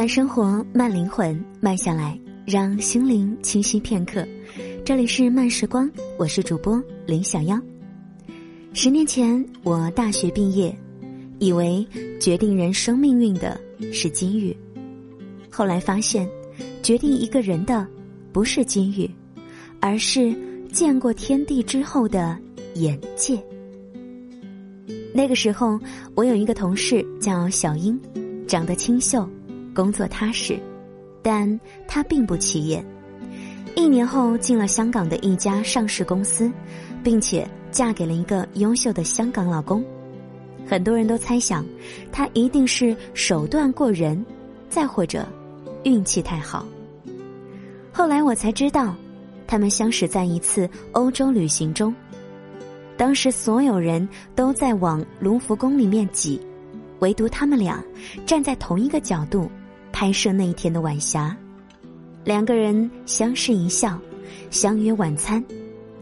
慢生活，慢灵魂，慢下来，让心灵清晰片刻。这里是慢时光，我是主播林小妖。十年前，我大学毕业，以为决定人生命运的是机遇，后来发现，决定一个人的不是机遇，而是见过天地之后的眼界。那个时候，我有一个同事叫小英，长得清秀。工作踏实，但她并不起眼。一年后进了香港的一家上市公司，并且嫁给了一个优秀的香港老公。很多人都猜想，他一定是手段过人，再或者运气太好。后来我才知道，他们相识在一次欧洲旅行中。当时所有人都在往卢浮宫里面挤，唯独他们俩站在同一个角度。拍摄那一天的晚霞，两个人相视一笑，相约晚餐，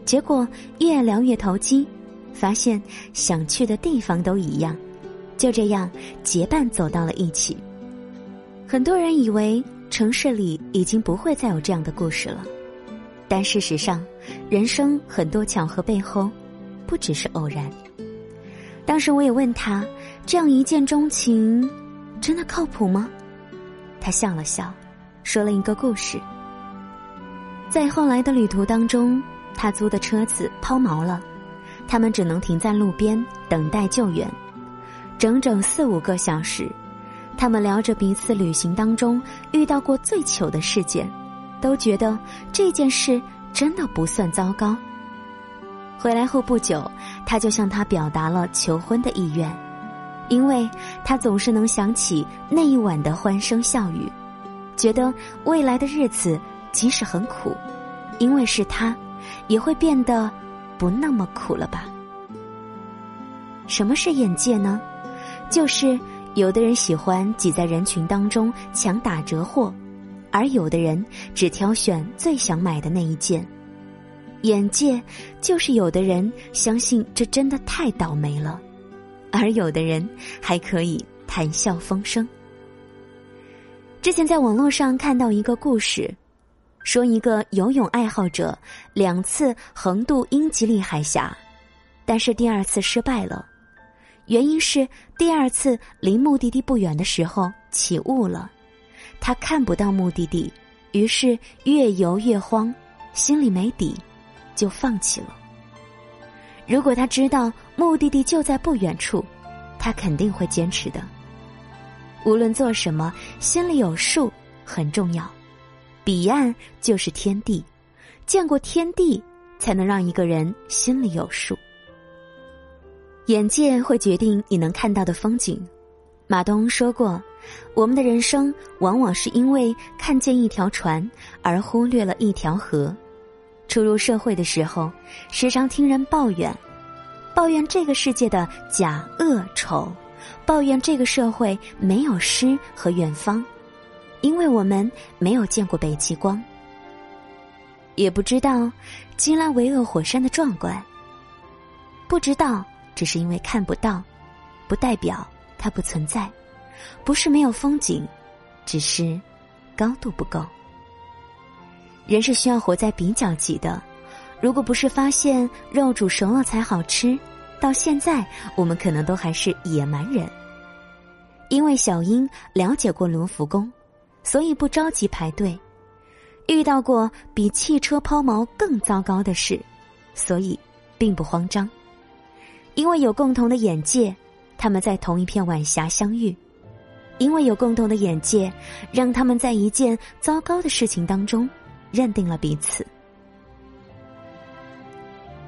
结果越聊越投机，发现想去的地方都一样，就这样结伴走到了一起。很多人以为城市里已经不会再有这样的故事了，但事实上，人生很多巧合背后，不只是偶然。当时我也问他，这样一见钟情，真的靠谱吗？他笑了笑，说了一个故事。在后来的旅途当中，他租的车子抛锚了，他们只能停在路边等待救援，整整四五个小时。他们聊着彼此旅行当中遇到过最糗的事件，都觉得这件事真的不算糟糕。回来后不久，他就向他表达了求婚的意愿。因为他总是能想起那一晚的欢声笑语，觉得未来的日子即使很苦，因为是他，也会变得不那么苦了吧？什么是眼界呢？就是有的人喜欢挤在人群当中抢打折货，而有的人只挑选最想买的那一件。眼界就是有的人相信这真的太倒霉了。而有的人还可以谈笑风生。之前在网络上看到一个故事，说一个游泳爱好者两次横渡英吉利海峡，但是第二次失败了，原因是第二次离目的地不远的时候起雾了，他看不到目的地，于是越游越慌，心里没底，就放弃了。如果他知道目的地就在不远处，他肯定会坚持的。无论做什么，心里有数很重要。彼岸就是天地，见过天地，才能让一个人心里有数。眼界会决定你能看到的风景。马东说过：“我们的人生往往是因为看见一条船而忽略了一条河。”初入社会的时候，时常听人抱怨，抱怨这个世界的假恶丑，抱怨这个社会没有诗和远方，因为我们没有见过北极光，也不知道基拉维厄火山的壮观。不知道，只是因为看不到，不代表它不存在，不是没有风景，只是高度不够。人是需要活在比较级的，如果不是发现肉煮熟了才好吃，到现在我们可能都还是野蛮人。因为小英了解过卢浮宫，所以不着急排队；遇到过比汽车抛锚更糟糕的事，所以并不慌张。因为有共同的眼界，他们在同一片晚霞相遇；因为有共同的眼界，让他们在一件糟糕的事情当中。认定了彼此。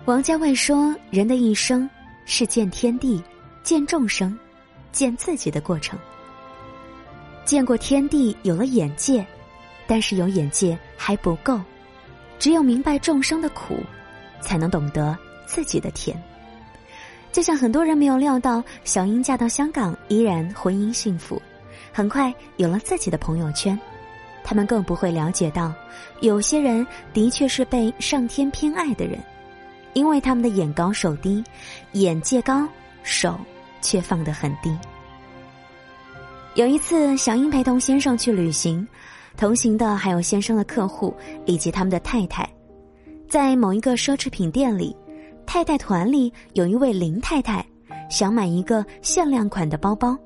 王家卫说：“人的一生是见天地、见众生、见自己的过程。见过天地，有了眼界，但是有眼界还不够，只有明白众生的苦，才能懂得自己的甜。就像很多人没有料到，小英嫁到香港依然婚姻幸福，很快有了自己的朋友圈。”他们更不会了解到，有些人的确是被上天偏爱的人，因为他们的眼高手低，眼界高，手却放得很低。有一次，小英陪同先生去旅行，同行的还有先生的客户以及他们的太太。在某一个奢侈品店里，太太团里有一位林太太，想买一个限量款的包包，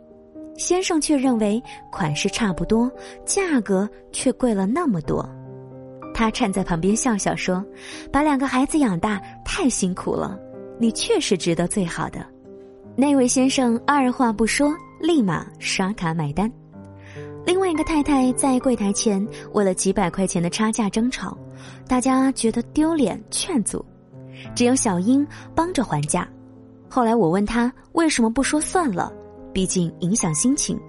先生却认为款式差不多，价格却贵了那么多。他站在旁边笑笑说：“把两个孩子养大太辛苦了，你确实值得最好的。”那位先生二话不说。立马刷卡买单。另外一个太太在柜台前为了几百块钱的差价争吵，大家觉得丢脸，劝阻。只有小英帮着还价。后来我问他为什么不说算了，毕竟影响心情。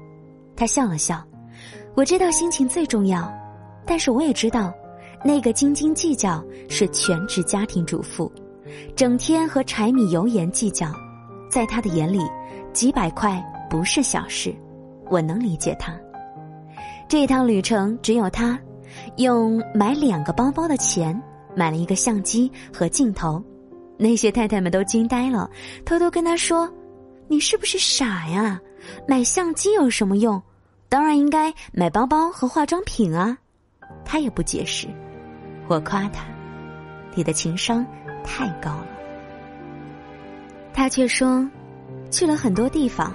他笑了笑，我知道心情最重要，但是我也知道，那个斤斤计较是全职家庭主妇，整天和柴米油盐计较，在他的眼里，几百块。不是小事，我能理解他。这趟旅程只有他，用买两个包包的钱买了一个相机和镜头。那些太太们都惊呆了，偷偷跟他说：“你是不是傻呀？买相机有什么用？当然应该买包包和化妆品啊！”他也不解释。我夸他：“你的情商太高了。”他却说：“去了很多地方。”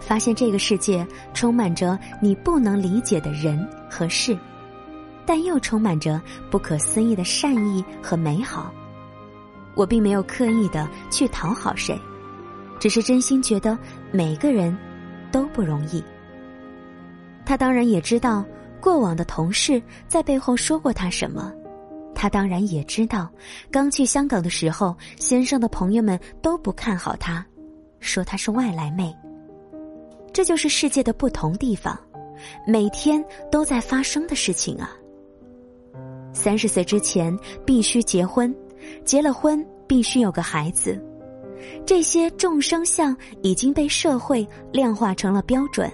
发现这个世界充满着你不能理解的人和事，但又充满着不可思议的善意和美好。我并没有刻意的去讨好谁，只是真心觉得每个人都不容易。他当然也知道过往的同事在背后说过他什么，他当然也知道刚去香港的时候，先生的朋友们都不看好他，说他是外来妹。这就是世界的不同地方，每天都在发生的事情啊。三十岁之前必须结婚，结了婚必须有个孩子，这些众生相已经被社会量化成了标准。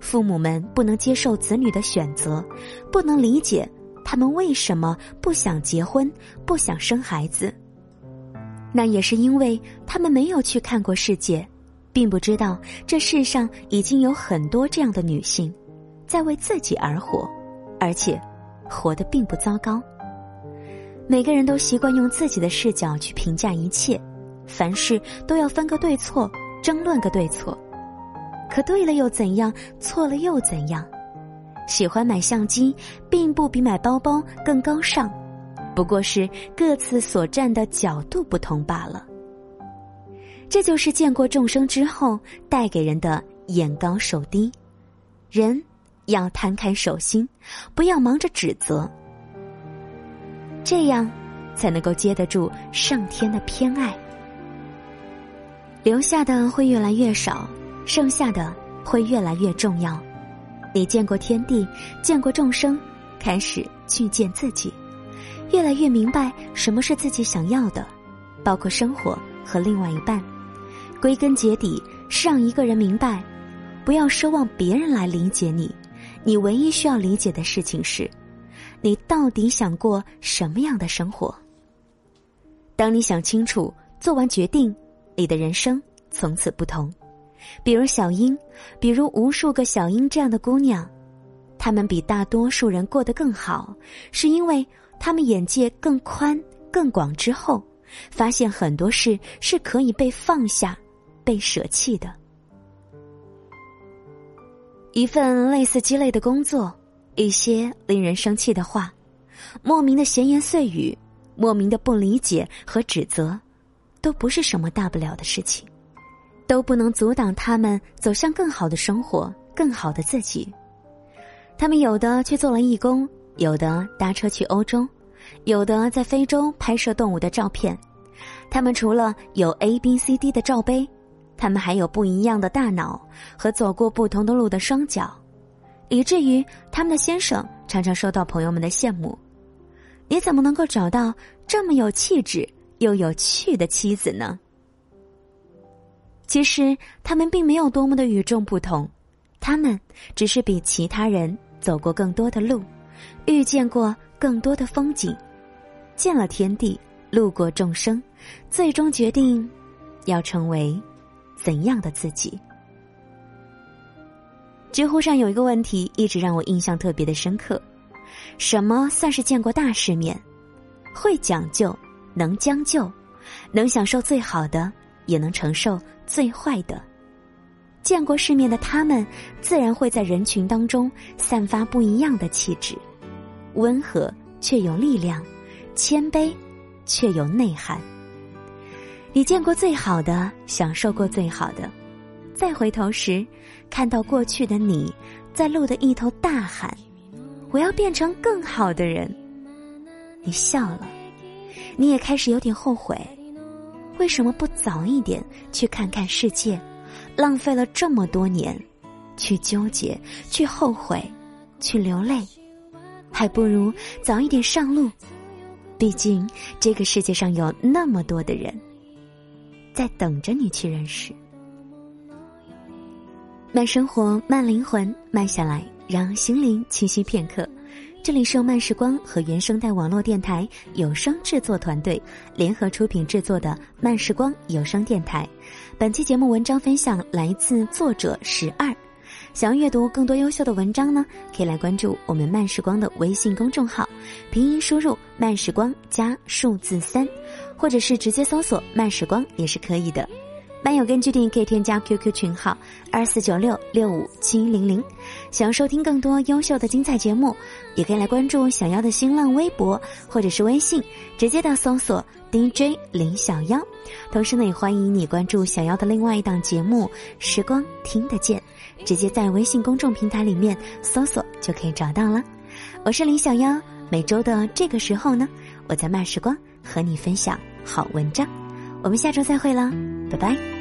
父母们不能接受子女的选择，不能理解他们为什么不想结婚、不想生孩子。那也是因为他们没有去看过世界。并不知道这世上已经有很多这样的女性，在为自己而活，而且活得并不糟糕。每个人都习惯用自己的视角去评价一切，凡事都要分个对错，争论个对错。可对了又怎样？错了又怎样？喜欢买相机，并不比买包包更高尚，不过是各自所站的角度不同罢了。这就是见过众生之后带给人的眼高手低，人要摊开手心，不要忙着指责，这样才能够接得住上天的偏爱。留下的会越来越少，剩下的会越来越重要。你见过天地，见过众生，开始去见自己，越来越明白什么是自己想要的，包括生活和另外一半。归根结底是让一个人明白，不要奢望别人来理解你，你唯一需要理解的事情是，你到底想过什么样的生活。当你想清楚，做完决定，你的人生从此不同。比如小英，比如无数个小英这样的姑娘，她们比大多数人过得更好，是因为她们眼界更宽更广之后，发现很多事是可以被放下。被舍弃的，一份类似鸡肋的工作，一些令人生气的话，莫名的闲言碎语，莫名的不理解和指责，都不是什么大不了的事情，都不能阻挡他们走向更好的生活，更好的自己。他们有的去做了义工，有的搭车去欧洲，有的在非洲拍摄动物的照片。他们除了有 A、B、C、D 的罩杯。他们还有不一样的大脑和走过不同的路的双脚，以至于他们的先生常常受到朋友们的羡慕。你怎么能够找到这么有气质又有趣的妻子呢？其实他们并没有多么的与众不同，他们只是比其他人走过更多的路，遇见过更多的风景，见了天地，路过众生，最终决定要成为。怎样的自己？知乎上有一个问题一直让我印象特别的深刻：什么算是见过大世面？会讲究，能将就，能享受最好的，也能承受最坏的。见过世面的他们，自然会在人群当中散发不一样的气质，温和却有力量，谦卑却有内涵。你见过最好的，享受过最好的，再回头时，看到过去的你，在路的一头大喊：“我要变成更好的人。”你笑了，你也开始有点后悔，为什么不早一点去看看世界？浪费了这么多年，去纠结，去后悔，去流泪，还不如早一点上路。毕竟这个世界上有那么多的人，在等着你去认识。慢生活，慢灵魂，慢下来，让心灵栖息片刻。这里是由慢时光和原声带网络电台有声制作团队联合出品制作的慢时光有声电台。本期节目文章分享来自作者十二。想要阅读更多优秀的文章呢，可以来关注我们慢时光的微信公众号，拼音输入“慢时光”加数字三，或者是直接搜索“慢时光”也是可以的。漫友根据地可以添加 QQ 群号二四九六六五七零零，想要收听更多优秀的精彩节目，也可以来关注小妖的新浪微博或者是微信，直接的搜索 DJ 林小妖。同时呢，也欢迎你关注小妖的另外一档节目《时光听得见》，直接在微信公众平台里面搜索就可以找到了。我是林小妖，每周的这个时候呢，我在慢时光和你分享好文章。我们下周再会了，拜拜。